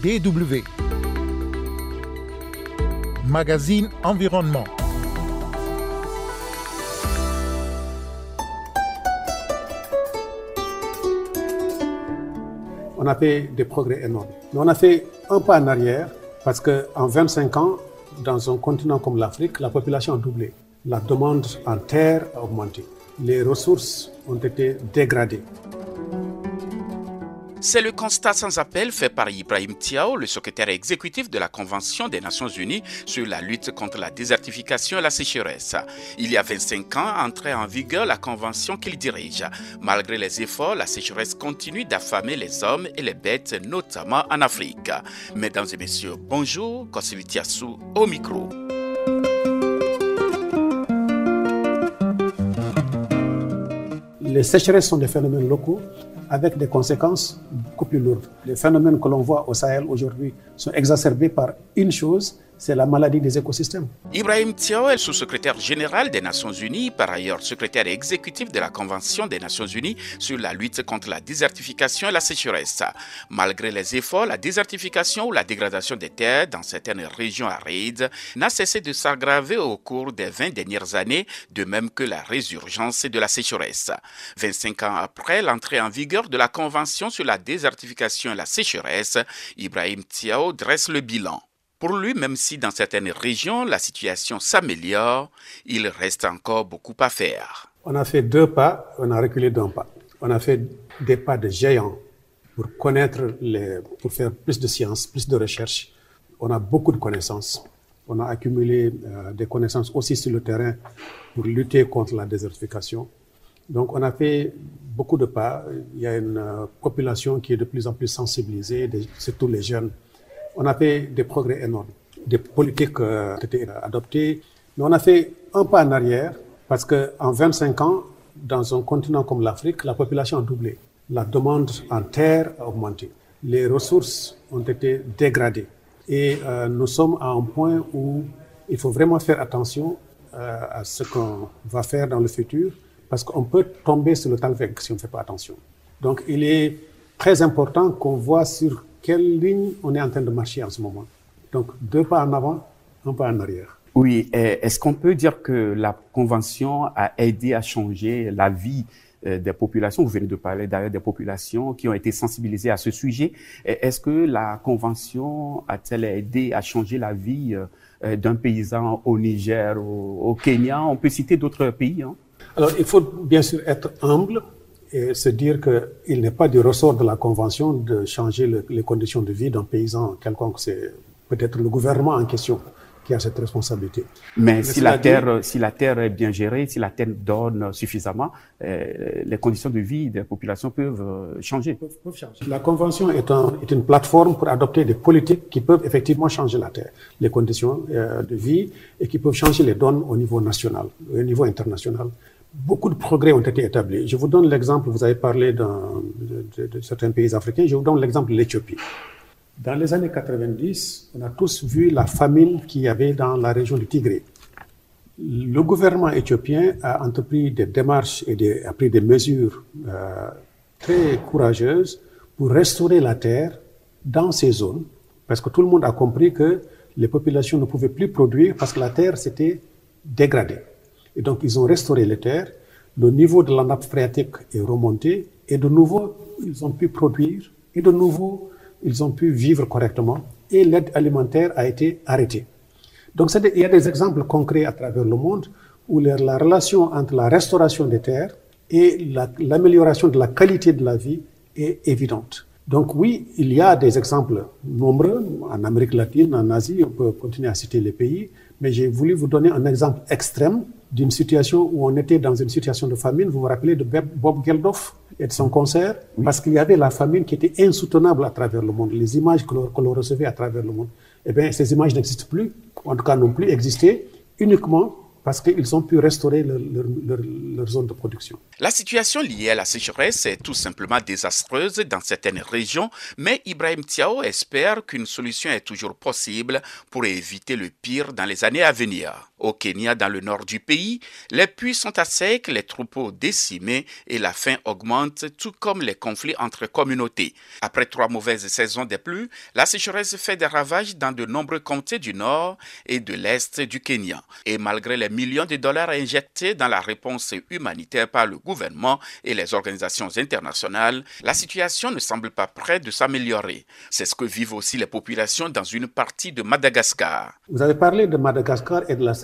DW. Magazine Environnement. On a fait des progrès énormes. Mais on a fait un pas en arrière parce qu'en 25 ans, dans un continent comme l'Afrique, la population a doublé. La demande en terre a augmenté. Les ressources ont été dégradées. C'est le constat sans appel fait par Ibrahim Tiao, le secrétaire exécutif de la Convention des Nations Unies sur la lutte contre la désertification et la sécheresse. Il y a 25 ans, entrait en vigueur la convention qu'il dirige. Malgré les efforts, la sécheresse continue d'affamer les hommes et les bêtes, notamment en Afrique. Mesdames et messieurs, bonjour, au micro. Les sécheresses sont des phénomènes locaux avec des conséquences beaucoup plus lourdes. Les phénomènes que l'on voit au Sahel aujourd'hui sont exacerbés par une chose, c'est la maladie des écosystèmes. Ibrahim Thiaw est sous-secrétaire général des Nations Unies, par ailleurs secrétaire exécutif de la Convention des Nations Unies sur la lutte contre la désertification et la sécheresse. Malgré les efforts, la désertification ou la dégradation des terres dans certaines régions arides n'a cessé de s'aggraver au cours des 20 dernières années, de même que la résurgence de la sécheresse. 25 ans après l'entrée en vigueur de la Convention sur la désertification et la sécheresse, Ibrahim Thiaw dresse le bilan. Pour lui, même si dans certaines régions la situation s'améliore, il reste encore beaucoup à faire. On a fait deux pas, on a reculé d'un pas. On a fait des pas de géant pour connaître pour faire plus de sciences, plus de recherches. On a beaucoup de connaissances. On a accumulé euh, des connaissances aussi sur le terrain pour lutter contre la désertification. Donc on a fait beaucoup de pas. Il y a une euh, population qui est de plus en plus sensibilisée, surtout les jeunes on a fait des progrès énormes. Des politiques euh, ont été adoptées, mais on a fait un pas en arrière parce qu'en 25 ans, dans un continent comme l'Afrique, la population a doublé. La demande en terre a augmenté. Les ressources ont été dégradées. Et euh, nous sommes à un point où il faut vraiment faire attention euh, à ce qu'on va faire dans le futur parce qu'on peut tomber sur le talvec si on ne fait pas attention. Donc il est très important qu'on voit sur quelle ligne on est en train de marcher en ce moment? Donc, deux pas en avant, un pas en arrière. Oui, est-ce qu'on peut dire que la Convention a aidé à changer la vie euh, des populations? Vous venez de parler d'ailleurs des populations qui ont été sensibilisées à ce sujet. Est-ce que la Convention a-t-elle aidé à changer la vie euh, d'un paysan au Niger, au, Kenya? On peut citer d'autres pays. Hein? Alors, il faut bien sûr être humble et se dire qu'il n'est pas du ressort de la Convention de changer les conditions de vie d'un paysan quelconque. C'est peut-être le gouvernement en question qui a cette responsabilité. Mais, si la, terre, si la terre est bien gérée, si la terre donne suffisamment, euh, les conditions de vie des populations peuvent euh, changer. La Convention est, un, est, une plateforme pour adopter des politiques qui peuvent effectivement changer la terre, les conditions euh, de vie et qui peuvent changer les donnes au niveau national, au niveau international beaucoup de progrès ont été établis. Je vous donne l'exemple, vous avez parlé de, certains pays africains, je vous donne l'exemple de l'Éthiopie. Dans les années 90, on a tous vu la famine qu'il y avait dans la région du Tigré. Le gouvernement éthiopien a entrepris des démarches et a pris des mesures euh, très courageuses pour restaurer la terre dans ces zones, parce que tout le monde a compris que les populations ne pouvaient plus produire parce que la terre s'était dégradée. Et donc, ils ont restauré les terres. Le niveau de la nappe phréatique est remonté. Et de nouveau, ils ont pu produire. Et de nouveau, ils ont pu vivre correctement. Et l'aide alimentaire a été arrêtée. Donc, il y a des exemples concrets à travers le monde où la relation entre la restauration des terres et l'amélioration de la qualité de la vie est évidente. Donc oui, il y a des exemples nombreux en Amérique latine, en Asie, on peut continuer à citer les pays, mais j'ai voulu vous donner un exemple extrême d'une situation où on était dans une situation de famine. Vous vous rappelez de Bob Geldof et de son concert? Parce qu'il y avait la famine qui était insoutenable à travers le monde. Les images que l'on recevait à travers le monde. Eh bien, ces images n'existent plus, en tout cas n'ont plus existé, uniquement parce qu'ils ont pu restaurer leur, leur, zone de production. La situation liée à la sécheresse est tout simplement désastreuse dans certaines régions, mais Ibrahim Tiao espère qu'une solution est toujours possible pour éviter le pire dans les années à venir. Au Kenya, dans le nord du pays, les puits sont à sec, les troupeaux décimés et la faim augmente, tout comme les conflits entre communautés. Après trois mauvaises saisons des pluies, la sécheresse fait des ravages dans de nombreux comtés du nord et de l'est du Kenya. Et malgré les millions de dollars injectés dans la réponse humanitaire par le gouvernement et les organisations internationales, la situation ne semble pas prête de s'améliorer. C'est ce que vivent aussi les populations dans une partie de Madagascar. Vous avez parlé de Madagascar et de la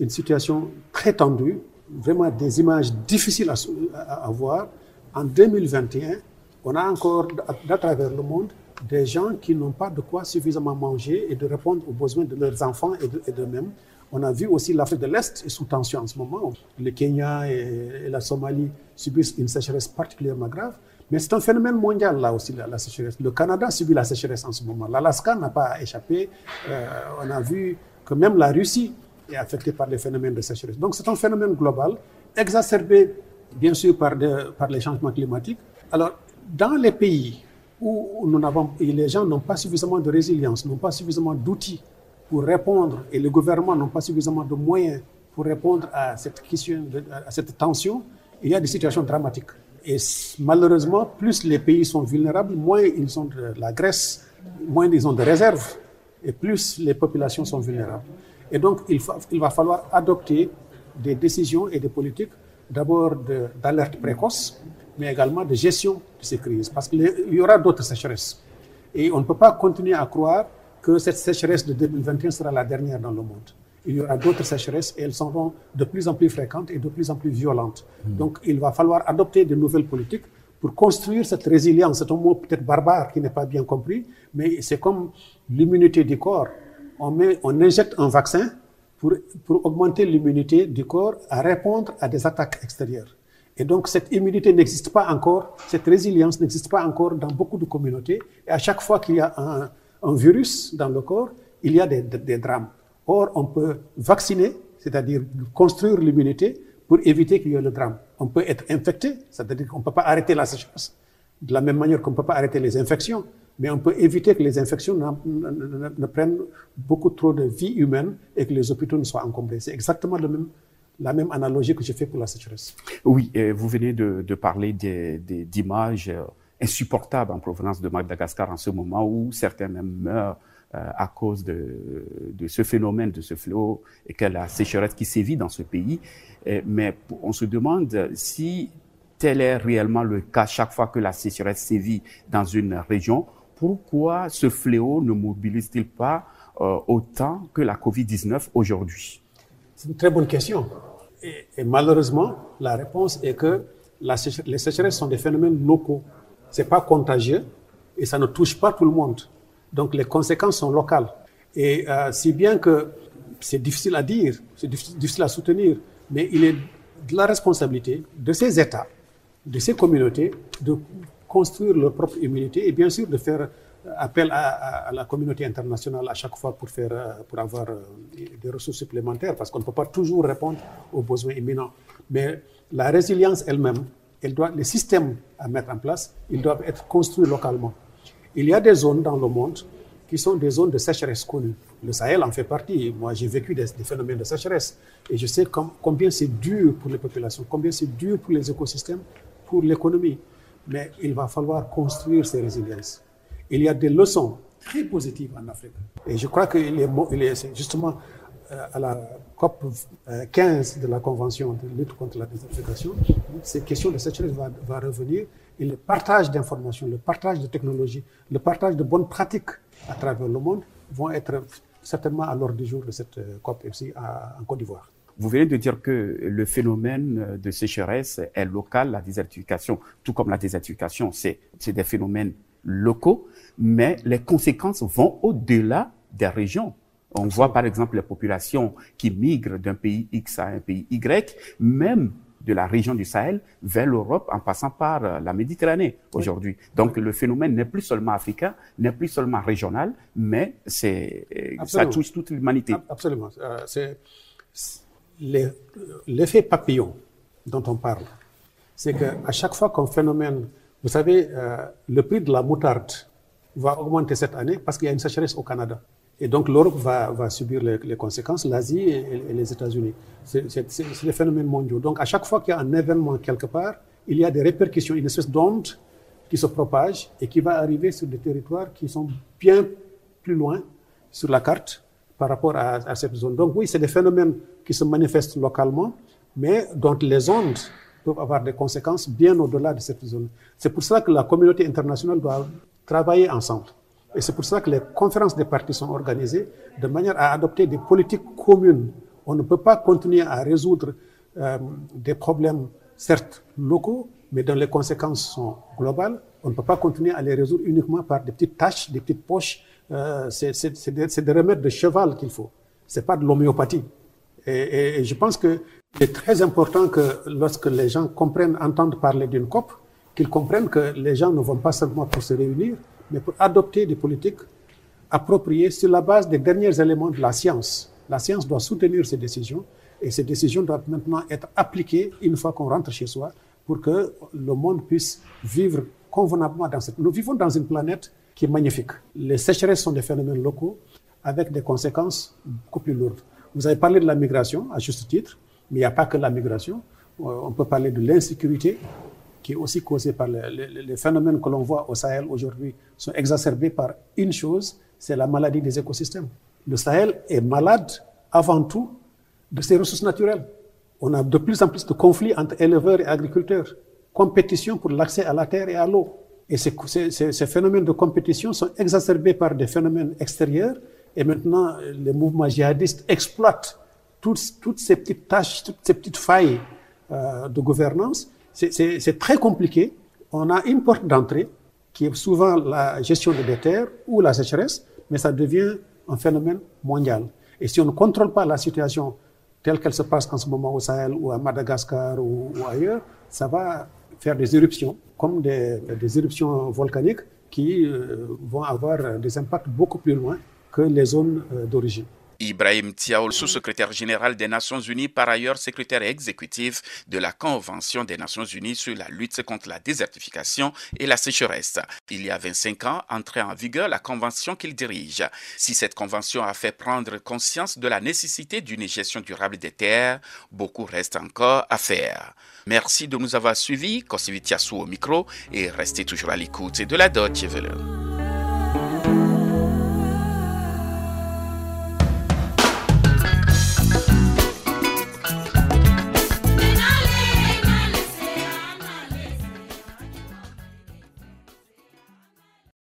une situation très tendue, vraiment des images difficiles à, voir. En 2021, on a encore à, travers le monde des gens qui n'ont pas de quoi suffisamment manger et de répondre aux besoins de leurs enfants et d'eux-mêmes. On a vu aussi l'Afrique de l'Est est sous tension en ce moment. Le Kenya et, la Somalie subissent une sécheresse particulièrement grave. Mais c'est un phénomène mondial là aussi, la, sécheresse. Le Canada subit la sécheresse en ce moment. L'Alaska n'a pas échappé. Euh, on a vu que même la Russie est affectée par les phénomènes de sécheresse. Donc c'est un phénomène global, exacerbé bien sûr par, par les changements climatiques. Alors, dans les pays où nous avons, les gens n'ont pas suffisamment de résilience, n'ont pas suffisamment d'outils pour répondre, et les gouvernements n'ont pas suffisamment de moyens pour répondre à cette question, à cette tension, il y a des situations dramatiques. Et malheureusement, plus les pays sont vulnérables, moins ils ont de la graisse, moins ils ont de réserves, et plus les populations sont vulnérables. Et donc, il, il va falloir adopter des décisions et des politiques, d'abord d'alerte précoce, mais également de gestion de ces crises, parce qu'il y aura d'autres sécheresses. Et on ne peut pas continuer à croire que cette sécheresse de 2021 sera la dernière dans le monde. Il y aura d'autres sécheresses et elles seront de plus en plus fréquentes et de plus en plus violentes. Hmm. Donc il va falloir adopter de nouvelles politiques pour construire cette résilience. C'est un mot peut-être barbare qui n'est pas bien compris, mais c'est comme l'immunité du corps. On, met, on injecte un vaccin pour, pour augmenter l'immunité du corps à répondre à des attaques extérieures. Et donc, cette immunité n'existe pas encore, cette résilience n'existe pas encore dans beaucoup de communautés. Et à chaque fois qu'il y a un, virus dans le corps, il y a des, des, drames. Or, on peut vacciner, c'est-à-dire construire l'immunité pour éviter qu'il y ait le drame. On peut être infecté, c'est-à-dire qu'on ne peut pas arrêter la sécheresse. De la même manière qu'on ne peut pas arrêter les infections, mais on peut éviter que les infections ne, prennent beaucoup trop de vie humaine et que les hôpitaux ne soient encombrés. C'est exactement la même analogie que j'ai fait pour la sécheresse. Oui, vous venez de, parler d'images euh, insupportables en provenance de Madagascar en ce moment où certains même meurent euh, à cause de, ce phénomène, de ce fléau et que la sécheresse qui sévit dans ce pays. Mais on se demande si tel est réellement le cas chaque fois que la sécheresse sévit dans une région, pourquoi ce fléau ne mobilise-t-il pas euh, autant que la COVID-19 aujourd'hui? C'est une très bonne question. Et, malheureusement, la réponse est que les sécheresses sont des phénomènes locaux. Ce n'est pas contagieux et ça ne touche pas tout le monde. Donc les conséquences sont locales. Et euh, si bien que c'est difficile à dire, c'est difficile à soutenir, mais il est de la responsabilité de ces États, de ces communautés, de construire leur propre immunité et bien sûr de faire appel à, la communauté internationale à chaque fois pour, faire, euh, pour avoir euh, des ressources supplémentaires, parce qu'on ne peut pas toujours répondre aux besoins imminents. Mais la résilience elle-même, elle les systèmes à mettre en place, ils doivent être construits localement. Il y a des zones dans le monde qui sont des zones de sécheresse connues. Le Sahel en fait partie. Moi, j'ai vécu des, phénomènes de sécheresse et je sais combien c'est dur pour les populations, combien c'est dur pour les écosystèmes, pour l'économie. Mais il va falloir construire ces résiliences il y a des leçons très positives en Afrique. Et je crois qu'il est, il justement euh, à la COP 15 de la Convention de lutte contre la désertification, ces questions de sécheresse vont va revenir et le partage d'informations, le partage de technologies, le partage de bonnes pratiques à travers le monde vont être certainement à l'ordre du jour de cette euh, COP aussi en Côte d'Ivoire. Vous venez de dire que le phénomène de sécheresse est local, la désertification, tout comme la désertification, c'est des phénomènes locaux, mais les conséquences vont au-delà des régions. On voit par exemple les populations qui migrent d'un pays X à un pays Y, même de la région du Sahel vers l'Europe en passant par euh, la Méditerranée aujourd'hui. Donc le phénomène n'est plus seulement africain, n'est plus seulement régional, mais c'est euh, ça touche toute l'humanité. Absolument. Euh, l'effet papillon dont on parle. C'est qu'à chaque fois qu'un phénomène vous savez, euh, le prix de la moutarde va augmenter cette année parce qu'il y a une sécheresse au Canada. Et donc l'Europe va, subir les, conséquences, l'Asie et, les États-Unis. C'est des phénomènes mondiaux. Donc à chaque fois qu'il y a un événement quelque part, il y a des répercussions, une espèce d'onde qui se propage et qui va arriver sur des territoires qui sont bien plus loin sur la carte par rapport à, à cette zone. Donc oui, c'est des phénomènes qui se manifestent localement, mais dont les ondes peuvent avoir des conséquences bien au-delà de cette zone. C'est pour ça que la communauté internationale doit travailler ensemble. Et c'est pour ça que les conférences des partis sont organisées de manière à adopter des politiques communes. On ne peut pas continuer à résoudre euh, des problèmes, certes locaux, mais dont les conséquences sont globales. On ne peut pas continuer à les résoudre uniquement par des petites tâches, des petites poches. Euh, c'est des, des, remèdes de cheval qu'il faut. C'est pas de l'homéopathie. Et, je pense que c'est très important que lorsque les gens comprennent, entendent parler d'une COP, qu'ils comprennent que les gens ne vont pas seulement pour se réunir, mais pour adopter des politiques appropriées sur la base des derniers éléments de la science. La science doit soutenir ces décisions et ces décisions doivent maintenant être appliquées une fois qu'on rentre chez soi pour que le monde puisse vivre convenablement dans cette... Nous vivons dans une planète qui est magnifique. Les sécheresses sont des phénomènes locaux avec des conséquences beaucoup plus lourdes. Vous avez parlé de la migration, à juste titre, mais il n'y a pas que la migration. Euh, on peut parler de l'insécurité, qui est aussi causée par les, phénomènes que l'on voit au Sahel aujourd'hui, sont exacerbés par une chose, c'est la maladie des écosystèmes. Le Sahel est malade avant tout de ses ressources naturelles. On a de plus en plus de conflits entre éleveurs et agriculteurs, compétition pour l'accès à la terre et à l'eau. Et ces, phénomènes de compétition sont exacerbés par des phénomènes extérieurs. Et maintenant, les mouvements djihadistes exploitent toutes, toutes ces petites tâches, toutes ces petites failles euh, de gouvernance c'est très compliqué. On a une porte d'entrée qui est souvent la gestion des terres ou la sécheresse, mais ça devient un phénomène mondial. Et si on ne contrôle pas la situation telle qu'elle se passe en ce moment au Sahel ou à Madagascar ou, ailleurs, ça va faire des éruptions, comme des, éruptions volcaniques qui euh, vont avoir des impacts beaucoup plus loin que les zones euh, d'origine. Ibrahim Tiaoul, sous-secrétaire général des Nations Unies, par ailleurs secrétaire exécutif de la Convention des Nations Unies sur la lutte contre la désertification et la sécheresse. Il y a 25 ans, entrée en vigueur la convention qu'il dirige. Si cette convention a fait prendre conscience de la nécessité d'une gestion durable des terres, beaucoup reste encore à faire. Merci de nous avoir suivis. Kosivitiasu au micro et restez toujours à l'écoute de la Deutsche Welle.